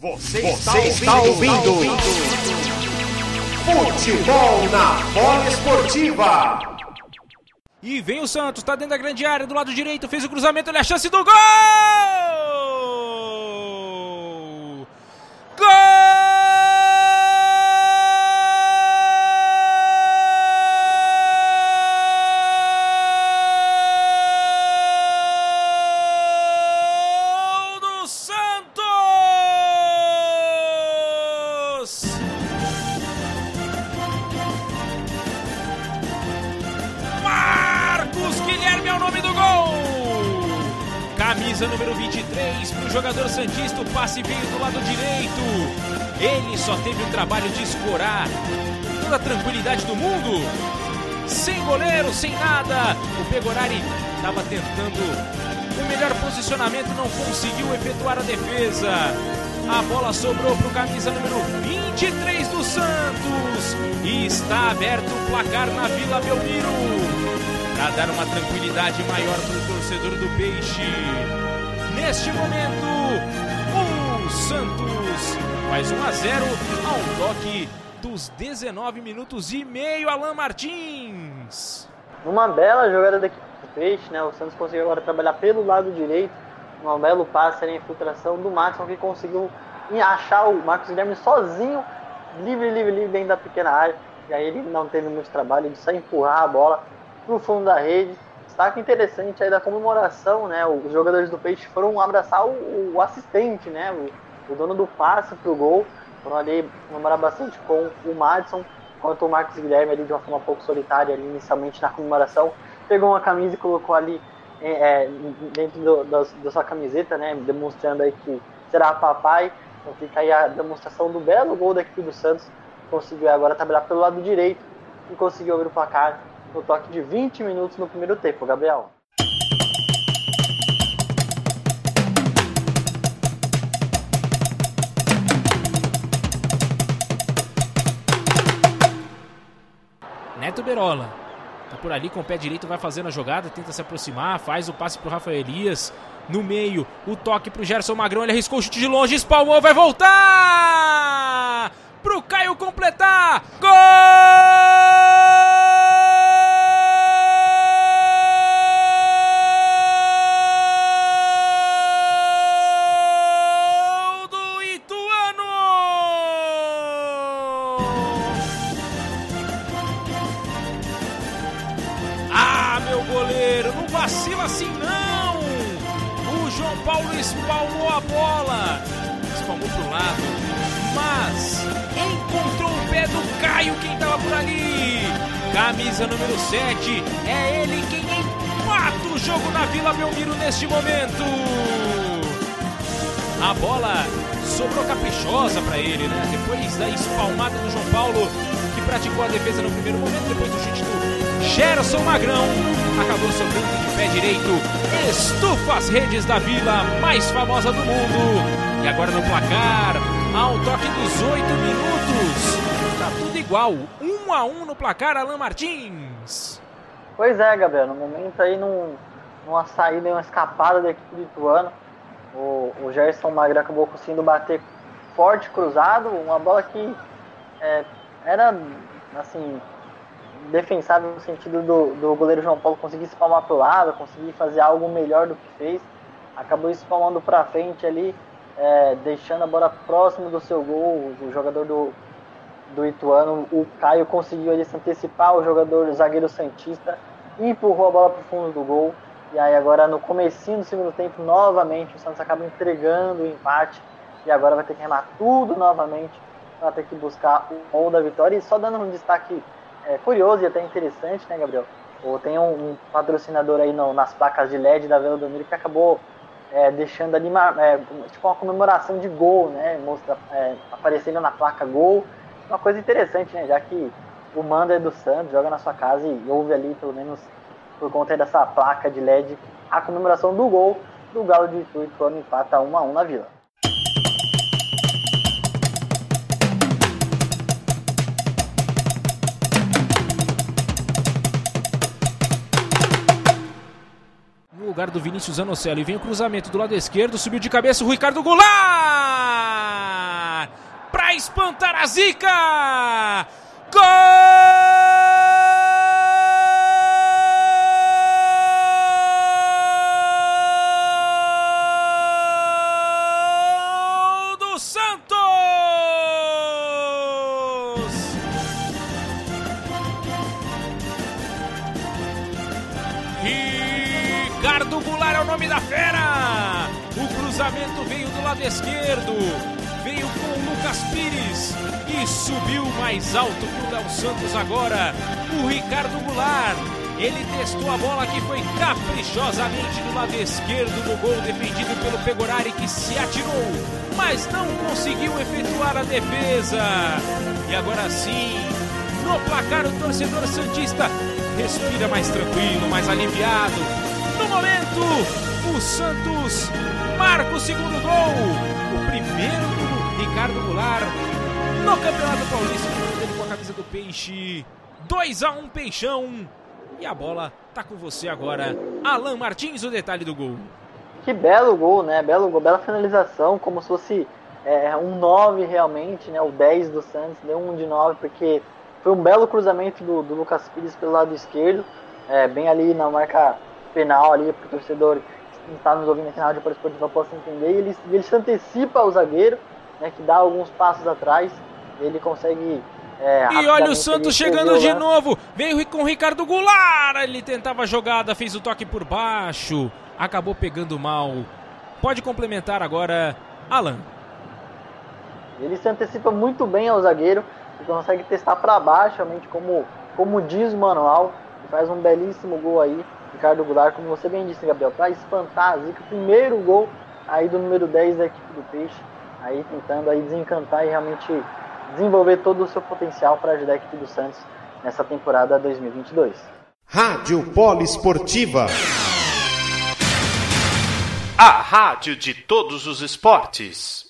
Você, Você está, ouvindo, ouvindo. Futebol na bola esportiva. E vem o Santos, tá dentro da grande área, do lado direito, fez o cruzamento, olha a chance do gol! Camisa número 23 para o jogador Santista. O passe veio do lado direito. Ele só teve o trabalho de escorar toda a tranquilidade do mundo. Sem goleiro, sem nada. O Pegorari estava tentando o melhor posicionamento, não conseguiu efetuar a defesa. A bola sobrou para o camisa número 23 do Santos. E está aberto o placar na Vila Belmiro dar uma tranquilidade maior para o torcedor do Peixe. Neste momento, o Santos faz 1 a 0 ao toque dos 19 minutos e meio, Alan Martins. Uma bela jogada da equipe do Peixe, né? O Santos conseguiu agora trabalhar pelo lado direito. Um belo passe ali, infiltração do Maxson que conseguiu achar o Marcos Guilherme sozinho, livre, livre, livre dentro da pequena área. E aí ele não teve muito trabalho de só empurrar a bola para o fundo da rede destaque interessante aí da comemoração, né? Os jogadores do Peixe foram abraçar o, o assistente, né? O, o, dono do passe pro gol. Foram ali comemorar bastante com o Madison, enquanto o Marcos Guilherme ali de uma forma um pouco solitária ali inicialmente na comemoração, pegou uma camisa e colocou ali é, é dentro do, da, da sua camiseta, né? Demonstrando aí que será papai. Então fica aí a demonstração do belo gol da equipe do Santos. Conseguiu agora trabalhar pelo lado direito e conseguiu abrir o placar no toque de 20 minutos no primeiro tempo, Gabriel. Neto Berola. Tá por ali com o pé direito, vai fazendo a jogada, tenta se aproximar, faz o passe pro Rafael Elias. No meio, o toque pro Gerson Magrão, ele arriscou o chute de longe, espalmou, vai voltar! Pro Caio completar! Gol! Assim não! O João Paulo espalmou a bola, espalmou pro lado, mas encontrou o pé do Caio quem estava por ali. Camisa número 7, é ele quem empata o jogo na Vila Belmiro neste momento. A bola sobrou caprichosa para ele, né? Depois da espalmada do João Paulo, que praticou a defesa no primeiro momento, depois do chute do Gerson Magrão, acabou sobrando direito, estufa as redes da vila mais famosa do mundo. E agora no placar, ao toque dos oito minutos, tá tudo igual, um a um no placar, Alan Martins. Pois é, Gabriel, no momento aí, num, numa saída e uma escapada da equipe do Ituano, o, o Gerson Magrão acabou conseguindo bater forte cruzado, uma bola que é, era assim defensável no sentido do, do goleiro João Paulo conseguir espalmar para o lado, conseguir fazer algo melhor do que fez. Acabou espalmando para frente ali, é, deixando a bola próximo do seu gol. O jogador do, do Ituano, o Caio, conseguiu ali se antecipar o jogador o zagueiro Santista empurrou a bola para o fundo do gol. E aí agora no comecinho do segundo tempo, novamente, o Santos acaba entregando o empate. E agora vai ter que remar tudo novamente para ter que buscar o gol da vitória. E só dando um destaque é, curioso e até interessante, né, Gabriel? Ou tem um, um patrocinador aí no, nas placas de LED da Vila Belmiro que acabou é, deixando ali uma, é, tipo uma comemoração de gol, né? Mostra, é, aparecendo na placa gol. Uma coisa interessante, né? Já que o mando é do Santos, joga na sua casa e ouve ali, pelo menos por conta dessa placa de LED, a comemoração do gol do Galo de Itu, quando empata 1 a 1 na Vila. lugar do Vinícius Anocelli E vem o cruzamento do lado esquerdo, subiu de cabeça o Ricardo Goulart! Pra espantar a zica! Gol! Cruzamento veio do lado esquerdo, veio com o Lucas Pires e subiu mais alto para o Santos agora. O Ricardo Goulart. Ele testou a bola que foi caprichosamente do lado esquerdo do gol defendido pelo Pegorari que se atirou, mas não conseguiu efetuar a defesa. E agora sim, no placar o torcedor santista respira mais tranquilo, mais aliviado. No momento, o Santos marca o segundo gol. O primeiro do Ricardo Goulart no Campeonato Paulista. Ele com a camisa do Peixe. 2 a 1 um, Peixão. E a bola tá com você agora. Alan Martins, o detalhe do gol. Que belo gol, né? Belo gol, bela finalização, como se fosse é, um 9 realmente, né? O 10 do Santos deu um de 9, porque foi um belo cruzamento do, do Lucas Pires pelo lado esquerdo, é, bem ali na marca penal ali para o torcedor está nos ouvindo aqui na Rádio Esportiva possa entender, ele, ele se antecipa ao zagueiro, né, que dá alguns passos atrás, ele consegue. É, e olha o Santos chegando de novo, veio com o Ricardo Goulart, ele tentava a jogada, fez o toque por baixo, acabou pegando mal. Pode complementar agora, Alan. Ele se antecipa muito bem ao zagueiro, e consegue testar para baixo, realmente como, como diz o manual, faz um belíssimo gol aí Ricardo Goulart, como você bem disse, Gabriel, para espantar a zica, primeiro gol aí do número 10 da equipe do Peixe, aí tentando aí desencantar e realmente desenvolver todo o seu potencial para ajudar a equipe do Santos nessa temporada 2022. Rádio Poliesportiva. A rádio de todos os esportes.